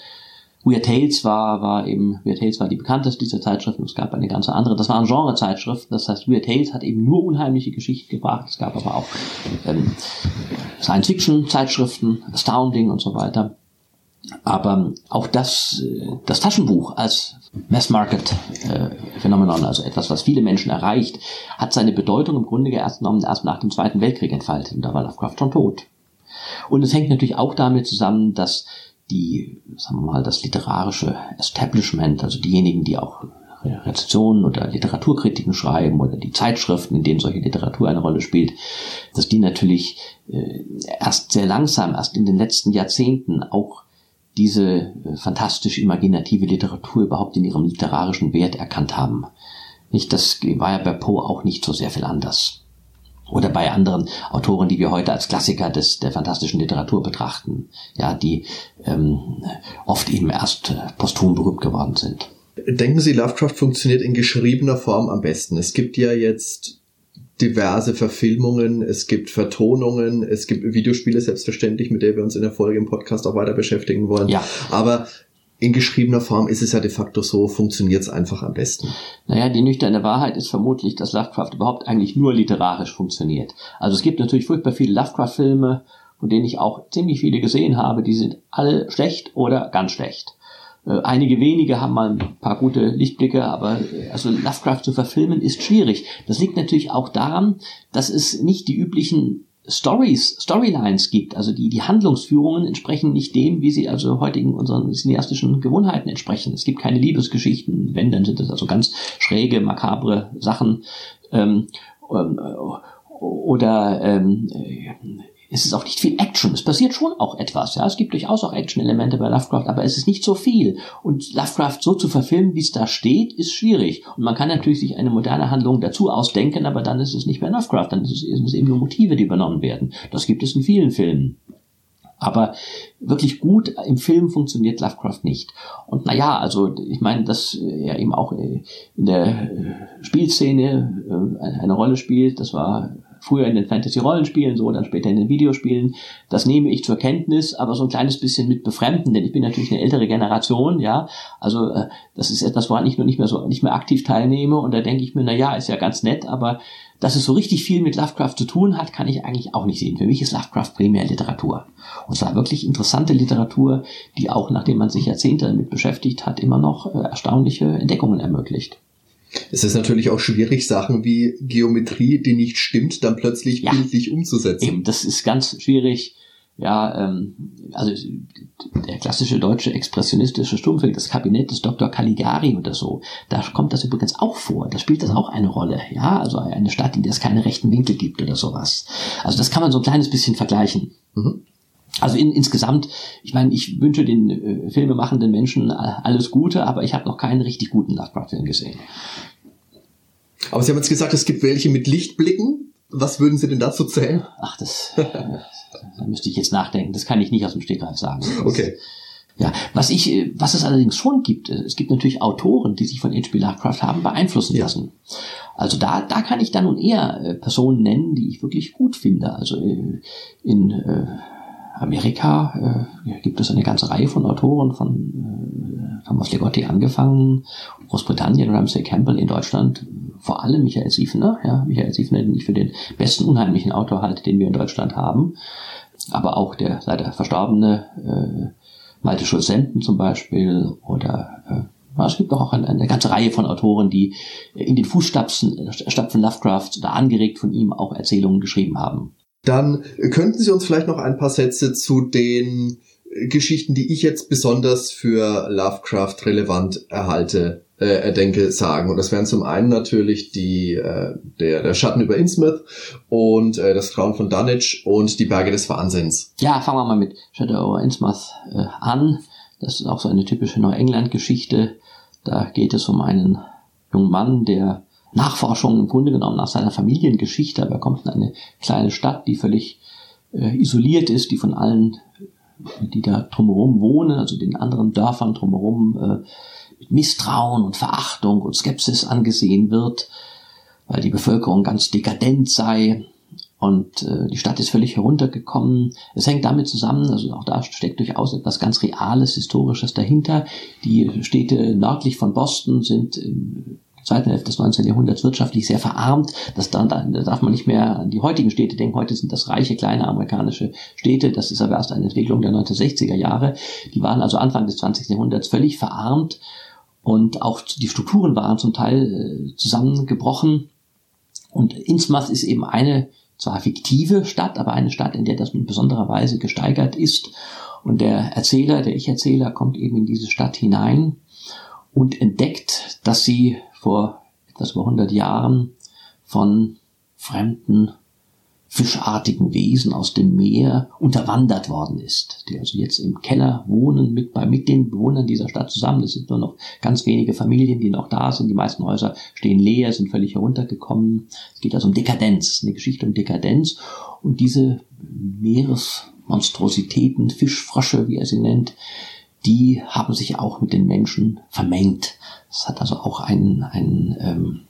Weird Tales war, war eben, Weird Tales war die bekannteste dieser Zeitschriften, es gab eine ganze andere, das waren Genrezeitschriften, das heißt Weird Tales hat eben nur unheimliche Geschichten gebracht, es gab aber auch ähm, Science-Fiction-Zeitschriften, Astounding und so weiter. Aber auch das, äh, das Taschenbuch als Mass Market äh, Phänomenon, also etwas, was viele Menschen erreicht, hat seine Bedeutung im Grunde erst nach dem Zweiten Weltkrieg entfaltet. Und da war Lovecraft schon tot. Und es hängt natürlich auch damit zusammen, dass die, sagen wir mal, das literarische Establishment, also diejenigen, die auch Rezensionen oder Literaturkritiken schreiben oder die Zeitschriften, in denen solche Literatur eine Rolle spielt, dass die natürlich äh, erst sehr langsam, erst in den letzten Jahrzehnten auch diese äh, fantastisch imaginative Literatur überhaupt in ihrem literarischen Wert erkannt haben. Nicht, das war ja bei Poe auch nicht so sehr viel anders. Oder bei anderen Autoren, die wir heute als Klassiker des, der fantastischen Literatur betrachten, ja, die ähm, oft eben erst äh, posthum berühmt geworden sind. Denken Sie, Lovecraft funktioniert in geschriebener Form am besten? Es gibt ja jetzt diverse Verfilmungen, es gibt Vertonungen, es gibt Videospiele selbstverständlich, mit der wir uns in der Folge im Podcast auch weiter beschäftigen wollen. Ja. Aber in geschriebener Form ist es ja de facto so, funktioniert es einfach am besten. Naja, die nüchterne Wahrheit ist vermutlich, dass Lovecraft überhaupt eigentlich nur literarisch funktioniert. Also es gibt natürlich furchtbar viele Lovecraft-Filme, von denen ich auch ziemlich viele gesehen habe, die sind alle schlecht oder ganz schlecht. Äh, einige wenige haben mal ein paar gute Lichtblicke, aber äh, also Lovecraft zu verfilmen ist schwierig. Das liegt natürlich auch daran, dass es nicht die üblichen Stories, Storylines gibt. Also die, die Handlungsführungen entsprechen nicht dem, wie sie also heute in unseren cineastischen Gewohnheiten entsprechen. Es gibt keine Liebesgeschichten, wenn, dann sind das also ganz schräge, makabre Sachen. Ähm, ähm, oder ähm, es ist auch nicht viel Action. Es passiert schon auch etwas. Ja, es gibt durchaus auch Action-Elemente bei Lovecraft, aber es ist nicht so viel. Und Lovecraft so zu verfilmen, wie es da steht, ist schwierig. Und man kann natürlich sich eine moderne Handlung dazu ausdenken, aber dann ist es nicht mehr Lovecraft, dann ist es, eben nur Motive, die übernommen werden. Das gibt es in vielen Filmen. Aber wirklich gut im Film funktioniert Lovecraft nicht. Und naja, also ich meine, dass er eben auch in der Spielszene äh, eine Rolle spielt, das war früher in den Fantasy-Rollenspielen so, dann später in den Videospielen. Das nehme ich zur Kenntnis, aber so ein kleines bisschen mit befremden, denn ich bin natürlich eine ältere Generation, ja. Also äh, das ist etwas, woran ich nur nicht mehr so nicht mehr aktiv teilnehme und da denke ich mir, na ja, ist ja ganz nett, aber dass es so richtig viel mit Lovecraft zu tun hat, kann ich eigentlich auch nicht sehen. Für mich ist Lovecraft primär Literatur. Und zwar wirklich interessante Literatur, die auch, nachdem man sich Jahrzehnte damit beschäftigt hat, immer noch äh, erstaunliche Entdeckungen ermöglicht. Es ist natürlich auch schwierig, Sachen wie Geometrie, die nicht stimmt, dann plötzlich ja, bildlich umzusetzen. Eben, das ist ganz schwierig. Ja, ähm, also der klassische deutsche expressionistische Stummfilm, das Kabinett des Dr. Caligari oder so, da kommt das übrigens auch vor. Da spielt das auch eine Rolle. Ja, also eine Stadt, in der es keine rechten Winkel gibt oder sowas. Also das kann man so ein kleines bisschen vergleichen. Mhm. Also in, insgesamt, ich meine, ich wünsche den äh, filmemachenden Menschen alles Gute, aber ich habe noch keinen richtig guten Lovecraft-Film gesehen. Aber Sie haben jetzt gesagt, es gibt welche mit Lichtblicken. Was würden Sie denn dazu zählen? Ach, das, äh, da müsste ich jetzt nachdenken. Das kann ich nicht aus dem Stegreif sagen. Okay. Ja, was ich, äh, was es allerdings schon gibt, äh, es gibt natürlich Autoren, die sich von H.P. Lovecraft haben beeinflussen ja. lassen. Also da, da kann ich dann nun eher äh, Personen nennen, die ich wirklich gut finde. Also äh, in äh, Amerika äh, gibt es eine ganze Reihe von Autoren, von äh, Thomas Legotti angefangen, Großbritannien, Ramsay Campbell in Deutschland, vor allem Michael Siefner. Ja, Michael Siefner, den ich für den besten unheimlichen Autor halte, den wir in Deutschland haben. Aber auch der leider verstorbene äh, Malte Schulz-Senden zum Beispiel oder äh, es gibt auch eine, eine, ganze Reihe von Autoren, die in den Fußstapfen Stapfen Lovecrafts oder angeregt von ihm auch Erzählungen geschrieben haben. Dann könnten Sie uns vielleicht noch ein paar Sätze zu den Geschichten, die ich jetzt besonders für Lovecraft relevant erhalte, äh, erdenke, sagen. Und das wären zum einen natürlich die, äh, der, der Schatten über Innsmouth und äh, das Grauen von Dunwich und die Berge des Wahnsinns. Ja, fangen wir mal mit Shadow over Innsmouth äh, an. Das ist auch so eine typische Neuengland-Geschichte. Da geht es um einen jungen Mann, der Nachforschungen im Grunde genommen nach seiner Familiengeschichte, aber er kommt in eine kleine Stadt, die völlig äh, isoliert ist, die von allen, die da drumherum wohnen, also den anderen Dörfern drumherum, äh, mit Misstrauen und Verachtung und Skepsis angesehen wird, weil die Bevölkerung ganz dekadent sei und äh, die Stadt ist völlig heruntergekommen. Es hängt damit zusammen, also auch da steckt durchaus etwas ganz Reales, Historisches dahinter. Die Städte nördlich von Boston sind im zweiten Hälfte des 19. Jahrhunderts wirtschaftlich sehr verarmt. Das dann, da darf man nicht mehr an die heutigen Städte denken. Heute sind das reiche, kleine amerikanische Städte. Das ist aber erst eine Entwicklung der 1960er Jahre. Die waren also Anfang des 20. Jahrhunderts völlig verarmt und auch die Strukturen waren zum Teil äh, zusammengebrochen. Und Innsmouth ist eben eine zwar fiktive Stadt, aber eine Stadt, in der das in besonderer Weise gesteigert ist. Und der Erzähler, der Ich-Erzähler, kommt eben in diese Stadt hinein und entdeckt, dass sie vor etwas über 100 Jahren von fremden fischartigen Wesen aus dem Meer unterwandert worden ist, die also jetzt im Keller wohnen mit, mit den Bewohnern dieser Stadt zusammen. Es sind nur noch ganz wenige Familien, die noch da sind. Die meisten Häuser stehen leer, sind völlig heruntergekommen. Es geht also um Dekadenz, eine Geschichte um Dekadenz. Und diese Meeresmonstrositäten, Fischfrösche, wie er sie nennt, die haben sich auch mit den Menschen vermengt. Das hat also auch einen, einen ähm,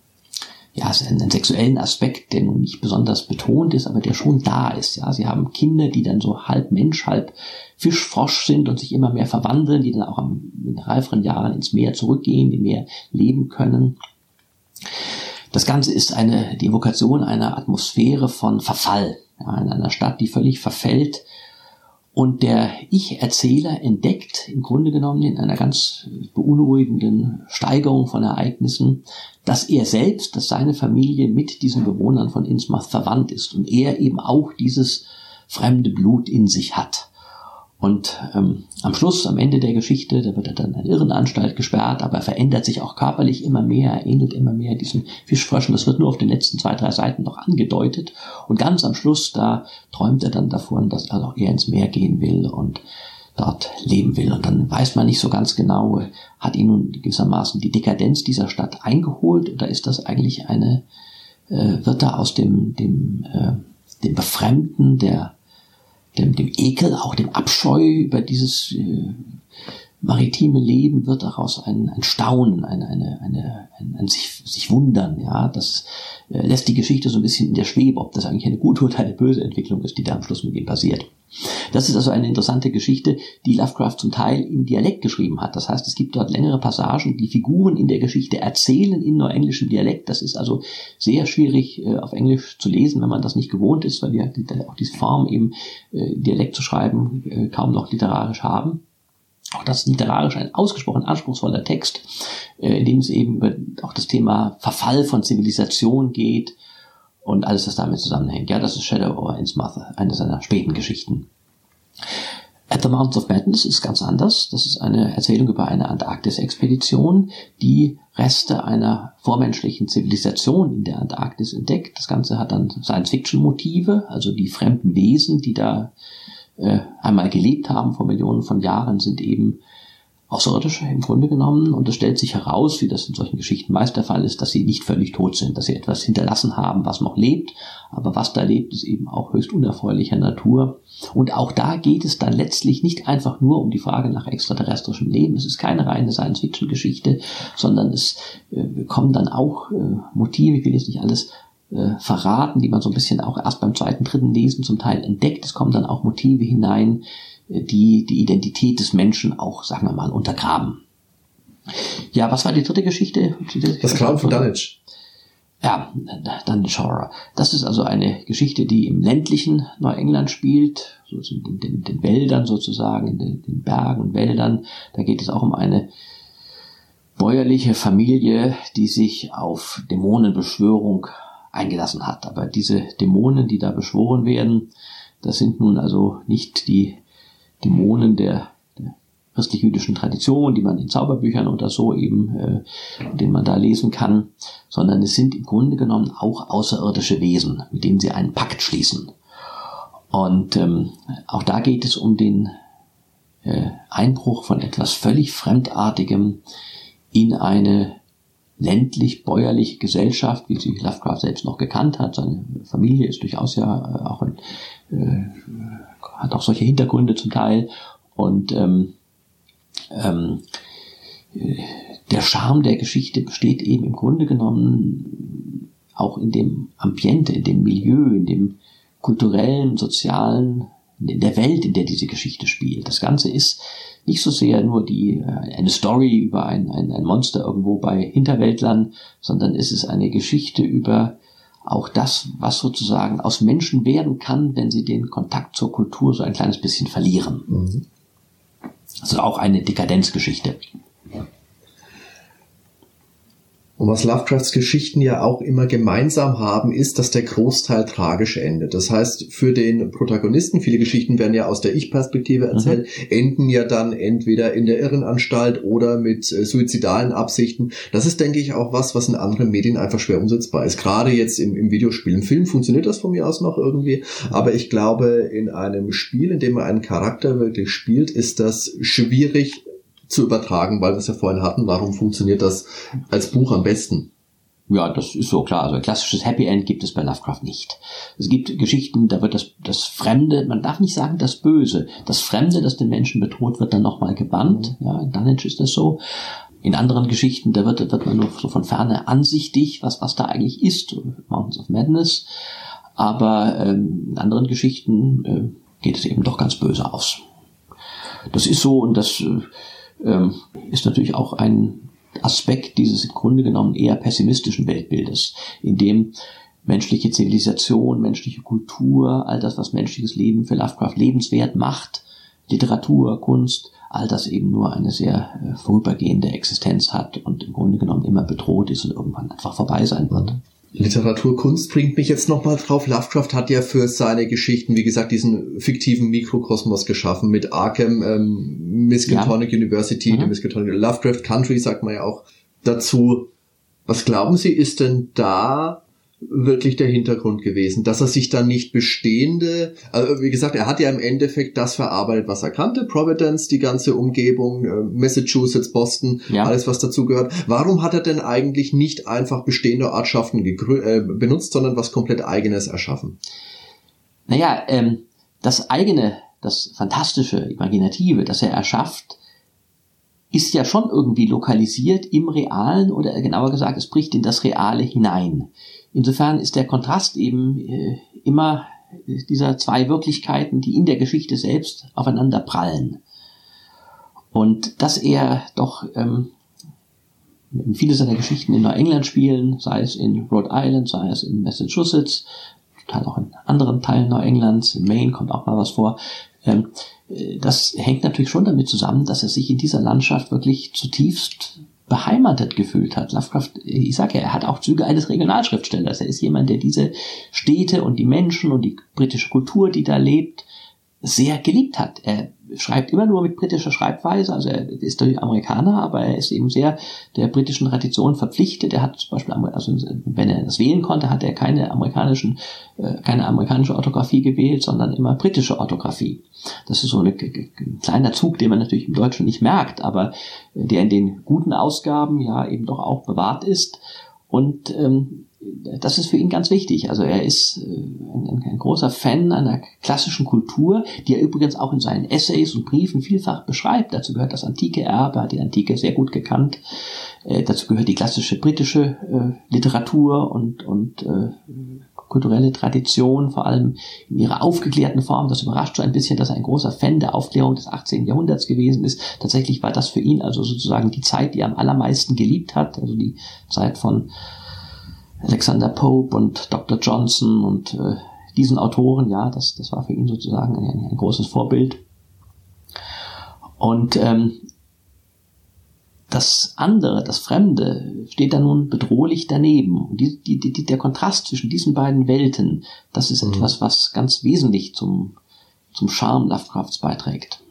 ja, einen sexuellen Aspekt, der nun nicht besonders betont ist, aber der schon da ist. Ja, sie haben Kinder, die dann so halb Mensch, halb Fischfrosch sind und sich immer mehr verwandeln, die dann auch in reiferen Jahren ins Meer zurückgehen, im Meer leben können. Das Ganze ist eine, die Evokation einer Atmosphäre von Verfall. Ja, in einer Stadt, die völlig verfällt, und der Ich-Erzähler entdeckt im Grunde genommen in einer ganz beunruhigenden Steigerung von Ereignissen, dass er selbst, dass seine Familie mit diesen Bewohnern von Innsmouth verwandt ist und er eben auch dieses fremde Blut in sich hat. Und ähm, am Schluss, am Ende der Geschichte, da wird er dann in eine Irrenanstalt gesperrt, aber er verändert sich auch körperlich immer mehr, er ähnelt immer mehr diesen Fischfröschen. Das wird nur auf den letzten zwei, drei Seiten noch angedeutet. Und ganz am Schluss, da träumt er dann davon, dass er auch eher ins Meer gehen will und dort leben will. Und dann weiß man nicht so ganz genau, hat ihn nun gewissermaßen die Dekadenz dieser Stadt eingeholt oder ist das eigentlich eine, äh, wird er aus dem, dem, äh, dem Befremden der dem, dem Ekel, auch dem Abscheu über dieses äh, maritime Leben wird daraus ein, ein Staunen, eine, eine, eine, ein, ein sich, sich wundern. Ja, das äh, lässt die Geschichte so ein bisschen in der Schwebe, ob das eigentlich eine gute oder eine böse Entwicklung ist, die da am Schluss mit ihm passiert. Das ist also eine interessante Geschichte, die Lovecraft zum Teil im Dialekt geschrieben hat. Das heißt, es gibt dort längere Passagen, die Figuren in der Geschichte erzählen in neuenglischem Dialekt. Das ist also sehr schwierig äh, auf Englisch zu lesen, wenn man das nicht gewohnt ist, weil wir auch diese Form eben äh, Dialekt zu schreiben äh, kaum noch literarisch haben. Auch das ist literarisch ein ausgesprochen anspruchsvoller Text, äh, in dem es eben über auch das Thema Verfall von Zivilisation geht und alles, was damit zusammenhängt. Ja, das ist Shadow over Innsmouth, eine seiner späten Geschichten. At the Mountains of Madness ist ganz anders. Das ist eine Erzählung über eine Antarktis-Expedition, die Reste einer vormenschlichen Zivilisation in der Antarktis entdeckt. Das Ganze hat dann Science-Fiction-Motive, also die fremden Wesen, die da äh, einmal gelebt haben vor Millionen von Jahren, sind eben Außerirdische im Grunde genommen. Und es stellt sich heraus, wie das in solchen Geschichten meist der Fall ist, dass sie nicht völlig tot sind, dass sie etwas hinterlassen haben, was noch lebt. Aber was da lebt, ist eben auch höchst unerfreulicher Natur. Und auch da geht es dann letztlich nicht einfach nur um die Frage nach extraterrestrischem Leben. Es ist keine reine Science-Fiction-Geschichte, sondern es äh, kommen dann auch äh, Motive, ich will jetzt nicht alles äh, verraten, die man so ein bisschen auch erst beim zweiten, dritten Lesen zum Teil entdeckt. Es kommen dann auch Motive hinein, die die Identität des Menschen auch, sagen wir mal, untergraben. Ja, was war die dritte Geschichte? Das Clown von Dunwich. Ja, Dunwich Horror. Das ist also eine Geschichte, die im ländlichen Neuengland spielt, so in den, den Wäldern sozusagen, in den, den Bergen und Wäldern. Da geht es auch um eine bäuerliche Familie, die sich auf Dämonenbeschwörung eingelassen hat. Aber diese Dämonen, die da beschworen werden, das sind nun also nicht die Dämonen der, der christlich-jüdischen Tradition, die man in Zauberbüchern oder so eben, äh, den man da lesen kann, sondern es sind im Grunde genommen auch außerirdische Wesen, mit denen sie einen Pakt schließen. Und ähm, auch da geht es um den äh, Einbruch von etwas völlig Fremdartigem in eine ländlich-bäuerliche Gesellschaft, wie sie Lovecraft selbst noch gekannt hat. Seine Familie ist durchaus ja äh, auch ein, äh, hat auch solche Hintergründe zum Teil. Und ähm, ähm, der Charme der Geschichte besteht eben im Grunde genommen auch in dem Ambiente, in dem Milieu, in dem kulturellen, sozialen, in der Welt, in der diese Geschichte spielt. Das Ganze ist nicht so sehr nur die, äh, eine Story über ein, ein, ein Monster irgendwo bei Hinterwäldlern, sondern es ist eine Geschichte über auch das, was sozusagen aus Menschen werden kann, wenn sie den Kontakt zur Kultur so ein kleines bisschen verlieren. Mhm. Also auch eine Dekadenzgeschichte. Und was Lovecrafts Geschichten ja auch immer gemeinsam haben, ist, dass der Großteil tragisch endet. Das heißt, für den Protagonisten, viele Geschichten werden ja aus der Ich-Perspektive mhm. erzählt, mhm. enden ja dann entweder in der Irrenanstalt oder mit äh, suizidalen Absichten. Das ist, denke ich, auch was, was in anderen Medien einfach schwer umsetzbar ist. Gerade jetzt im, im Videospiel. Im Film funktioniert das von mir aus noch irgendwie, aber ich glaube, in einem Spiel, in dem man einen Charakter wirklich spielt, ist das schwierig zu übertragen, weil wir es ja vorhin hatten. Warum funktioniert das als Buch am besten? Ja, das ist so klar. Also ein klassisches Happy End gibt es bei Lovecraft nicht. Es gibt Geschichten, da wird das, das Fremde, man darf nicht sagen das Böse, das Fremde, das den Menschen bedroht, wird dann nochmal gebannt. Ja, in Dunwich ist das so. In anderen Geschichten, da wird, wird man nur so von ferne ansichtig, was, was da eigentlich ist. Mountains of Madness. Aber ähm, in anderen Geschichten äh, geht es eben doch ganz böse aus. Das ist so und das äh, ähm, ist natürlich auch ein Aspekt dieses im Grunde genommen eher pessimistischen Weltbildes, in dem menschliche Zivilisation, menschliche Kultur, all das, was menschliches Leben für Lovecraft lebenswert macht, Literatur, Kunst, all das eben nur eine sehr äh, vorübergehende Existenz hat und im Grunde genommen immer bedroht ist und irgendwann einfach vorbei sein wird. Literaturkunst bringt mich jetzt nochmal drauf. Lovecraft hat ja für seine Geschichten, wie gesagt, diesen fiktiven Mikrokosmos geschaffen mit Arkham, ähm, Miskatonic ja. University, mhm. Miskatonic Lovecraft Country, sagt man ja auch dazu. Was glauben Sie, ist denn da wirklich der Hintergrund gewesen, dass er sich dann nicht bestehende, also wie gesagt, er hat ja im Endeffekt das verarbeitet, was er kannte, Providence, die ganze Umgebung, äh, Massachusetts, Boston, ja. alles was dazu gehört. Warum hat er denn eigentlich nicht einfach bestehende Ortschaften äh, benutzt, sondern was komplett eigenes erschaffen? Naja, ähm, das eigene, das fantastische, imaginative, das er erschafft, ist ja schon irgendwie lokalisiert im Realen oder genauer gesagt, es bricht in das Reale hinein. Insofern ist der Kontrast eben äh, immer dieser zwei Wirklichkeiten, die in der Geschichte selbst aufeinander prallen. Und dass er doch ähm, viele seiner Geschichten in Neuengland spielen, sei es in Rhode Island, sei es in Massachusetts, total auch in anderen Teilen Neuenglands, in Maine kommt auch mal was vor. Ähm, äh, das hängt natürlich schon damit zusammen, dass er sich in dieser Landschaft wirklich zutiefst beheimatet gefühlt hat. Lovecraft, ich sage ja, er hat auch Züge eines Regionalschriftstellers. Er ist jemand, der diese Städte und die Menschen und die britische Kultur, die da lebt, sehr geliebt hat. Er schreibt immer nur mit britischer Schreibweise, also er ist natürlich Amerikaner, aber er ist eben sehr der britischen Tradition verpflichtet. Er hat zum Beispiel, also wenn er das wählen konnte, hat er keine amerikanischen, äh, keine amerikanische Orthographie gewählt, sondern immer britische Orthographie. Das ist so ein kleiner Zug, den man natürlich im Deutschen nicht merkt, aber der in den guten Ausgaben ja eben doch auch bewahrt ist. Und ähm, das ist für ihn ganz wichtig. Also er ist äh, ein, ein, großer Fan einer klassischen Kultur, die er übrigens auch in seinen Essays und Briefen vielfach beschreibt. Dazu gehört das antike Erbe, hat die Antike sehr gut gekannt. Äh, dazu gehört die klassische britische äh, Literatur und, und äh, kulturelle Tradition, vor allem in ihrer aufgeklärten Form. Das überrascht schon ein bisschen, dass er ein großer Fan der Aufklärung des 18. Jahrhunderts gewesen ist. Tatsächlich war das für ihn also sozusagen die Zeit, die er am allermeisten geliebt hat, also die Zeit von Alexander Pope und Dr. Johnson und äh, diesen Autoren, ja, das, das war für ihn sozusagen ein, ein großes Vorbild. Und ähm, das andere, das Fremde, steht da nun bedrohlich daneben. Und die, die, die, der Kontrast zwischen diesen beiden Welten, das ist mhm. etwas, was ganz wesentlich zum, zum Charme Lovecrafts beiträgt.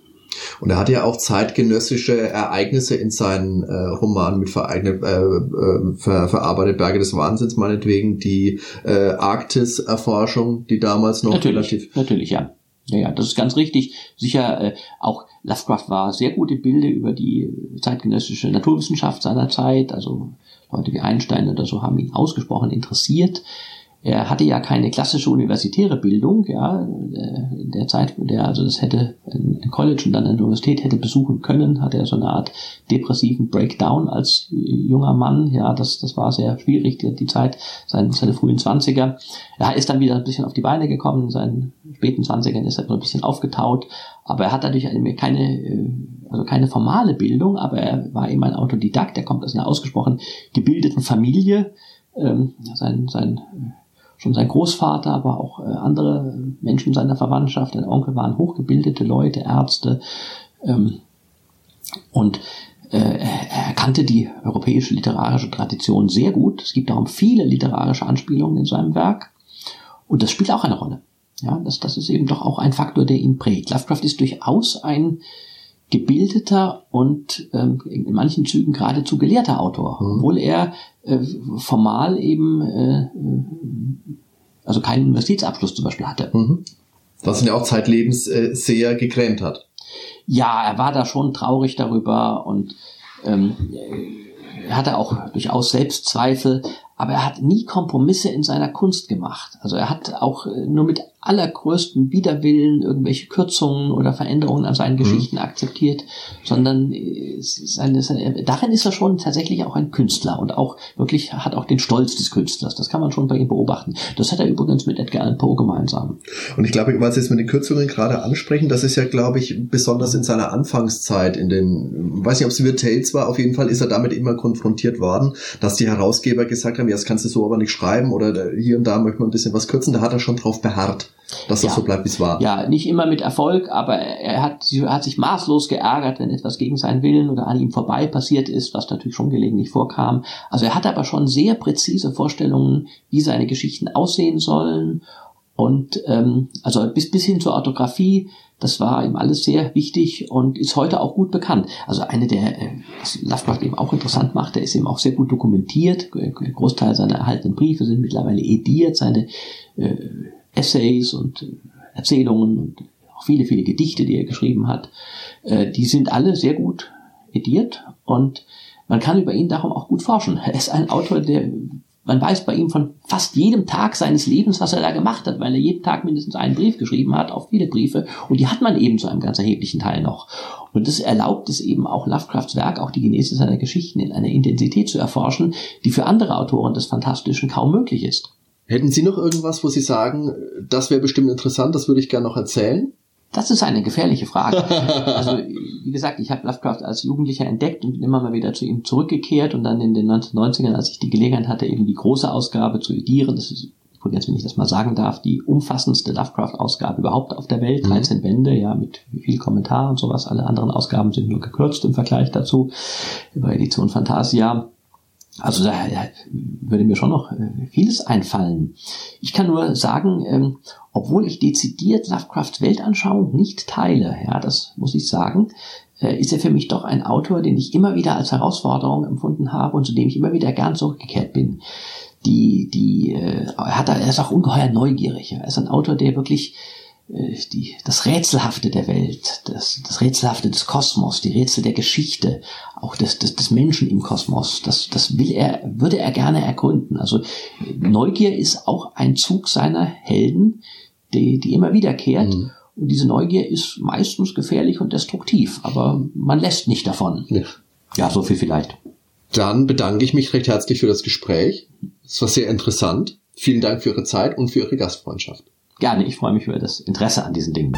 Und er hat ja auch zeitgenössische Ereignisse in seinen äh, Romanen mit vereignet, äh, äh, ver, verarbeitet, Berge des Wahnsinns meinetwegen, die äh, Arktis-Erforschung, die damals noch natürlich, relativ... Natürlich, ja. Ja, ja, das ist ganz richtig. Sicher, äh, auch Lovecraft war sehr gute Bilder über die zeitgenössische Naturwissenschaft seiner Zeit. Also Leute wie Einstein oder so haben ihn ausgesprochen interessiert. Er hatte ja keine klassische universitäre Bildung, ja, äh, der Zeit, der also das hätte ein College und dann eine Universität hätte besuchen können, hatte er so eine Art depressiven Breakdown als junger Mann, ja, das, das war sehr schwierig, die, die Zeit, seine, seine frühen Zwanziger. Er ist dann wieder ein bisschen auf die Beine gekommen, in seinen späten Zwanzigern ist er so ein bisschen aufgetaut, aber er hat natürlich keine, äh, also keine formale Bildung, aber er war eben ein Autodidakt, er kommt aus einer ausgesprochen gebildeten Familie, ähm, sein, sein schon sein Großvater, aber auch äh, andere Menschen seiner Verwandtschaft, der Onkel waren hochgebildete Leute, Ärzte. Ähm, und äh, er kannte die europäische literarische Tradition sehr gut. Es gibt darum viele literarische Anspielungen in seinem Werk. Und das spielt auch eine Rolle. Ja, das, das ist eben doch auch ein Faktor, der ihn prägt. Lovecraft ist durchaus ein gebildeter und ähm, in manchen Zügen geradezu gelehrter Autor, mhm. obwohl er äh, formal eben äh, also keinen Universitätsabschluss zum Beispiel hatte. Mhm. Was ihn ja auch zeitlebens äh, sehr gegrämt hat. Ja, er war da schon traurig darüber und ähm, er hatte auch durchaus Selbstzweifel, aber er hat nie Kompromisse in seiner Kunst gemacht. Also er hat auch äh, nur mit allergrößtem Widerwillen irgendwelche Kürzungen oder Veränderungen an seinen mhm. Geschichten akzeptiert, sondern äh, seine, seine, darin ist er schon tatsächlich auch ein Künstler und auch wirklich hat auch den Stolz des Künstlers. Das kann man schon bei ihm beobachten. Das hat er übrigens mit Edgar Allan Poe gemeinsam. Und ich glaube, weil Sie jetzt mit den Kürzungen gerade ansprechen, das ist ja, glaube ich, besonders in seiner Anfangszeit in den, weiß nicht, ob es Weird Tales war, auf jeden Fall ist er damit immer konfrontiert worden, dass die Herausgeber gesagt haben, ja, das kannst du so aber nicht schreiben oder hier und da möchte man ein bisschen was kürzen. Da hat er schon drauf beharrt dass das ja. so bleibt, wie es war. Ja, nicht immer mit Erfolg, aber er hat, hat sich maßlos geärgert, wenn etwas gegen seinen Willen oder an ihm vorbei passiert ist, was natürlich schon gelegentlich vorkam. Also er hat aber schon sehr präzise Vorstellungen, wie seine Geschichten aussehen sollen. Und ähm, also bis, bis hin zur Orthographie, das war ihm alles sehr wichtig und ist heute auch gut bekannt. Also eine der, äh, was Lovecraft eben auch interessant macht, der ist eben auch sehr gut dokumentiert. Großteil seiner erhaltenen Briefe sind mittlerweile ediert, seine äh, Essays und äh, Erzählungen und auch viele, viele Gedichte, die er geschrieben hat, äh, die sind alle sehr gut ediert und man kann über ihn darum auch gut forschen. (laughs) Er ist ein Autor, der man weiß bei ihm von fast jedem Tag seines Lebens, was er da gemacht hat, weil er jeden Tag mindestens einen Brief geschrieben hat, auch viele Briefe. Und die hat man eben zu einem ganz erheblichen Teil noch. Und das erlaubt es eben auch Lovecrafts Werk, auch die Genese seiner Geschichten in einer Intensität zu erforschen, die für andere Autoren des Fantastischen kaum möglich ist. Hätten Sie noch irgendwas, wo Sie sagen, das wäre bestimmt interessant, das würde ich gerne noch erzählen? Das ist eine gefährliche Frage. also, wie gesagt, ich habe Lovecraft als Jugendlicher entdeckt und bin immer mal wieder zu ihm zurückgekehrt und dann in den 1990ern, als ich die Gelegenheit hatte, eben die große Ausgabe zu edieren, das ist übrigens, wenn ich das mal sagen darf, die umfassendste Lovecraft-Ausgabe überhaupt auf der Welt, 13 mhm. Bände, ja, mit viel Kommentar und sowas. Alle anderen Ausgaben sind nur gekürzt im Vergleich dazu, über Edition Fantasia Also da, da würde mir schon noch äh, vieles einfallen. Ich kann nur sagen, ähm, obwohl ich dezidiert Lovecrafts Weltanschauung nicht teile, ja, das muss ich sagen, äh, ist er für mich doch ein Autor, den ich immer wieder als Herausforderung empfunden habe und zu dem ich immer wieder gern zurückgekehrt bin. Die, die, äh, er, hat, er ist auch ungeheuer neugierig. Er ist ein Autor, der wirklich äh, die, das Rätselhafte der Welt, das, das Rätselhafte des Kosmos, die Rätsel der Geschichte, auch des, des, des Menschen im Kosmos, das, das will er, würde er gerne erkunden. Also Neugier ist auch ein Zug seiner Helden, die, die immer wiederkehrt. Mhm. Und diese Neugier ist meistens gefährlich und destruktiv, aber man lässt nicht davon. Ja, ja so viel vielleicht. Dann bedanke ich mich recht herzlich für das Gespräch. Es war sehr interessant. Vielen Dank für Ihre Zeit und für Ihre Gastfreundschaft. Gerne, ich freue mich über das Interesse an diesen Dingen.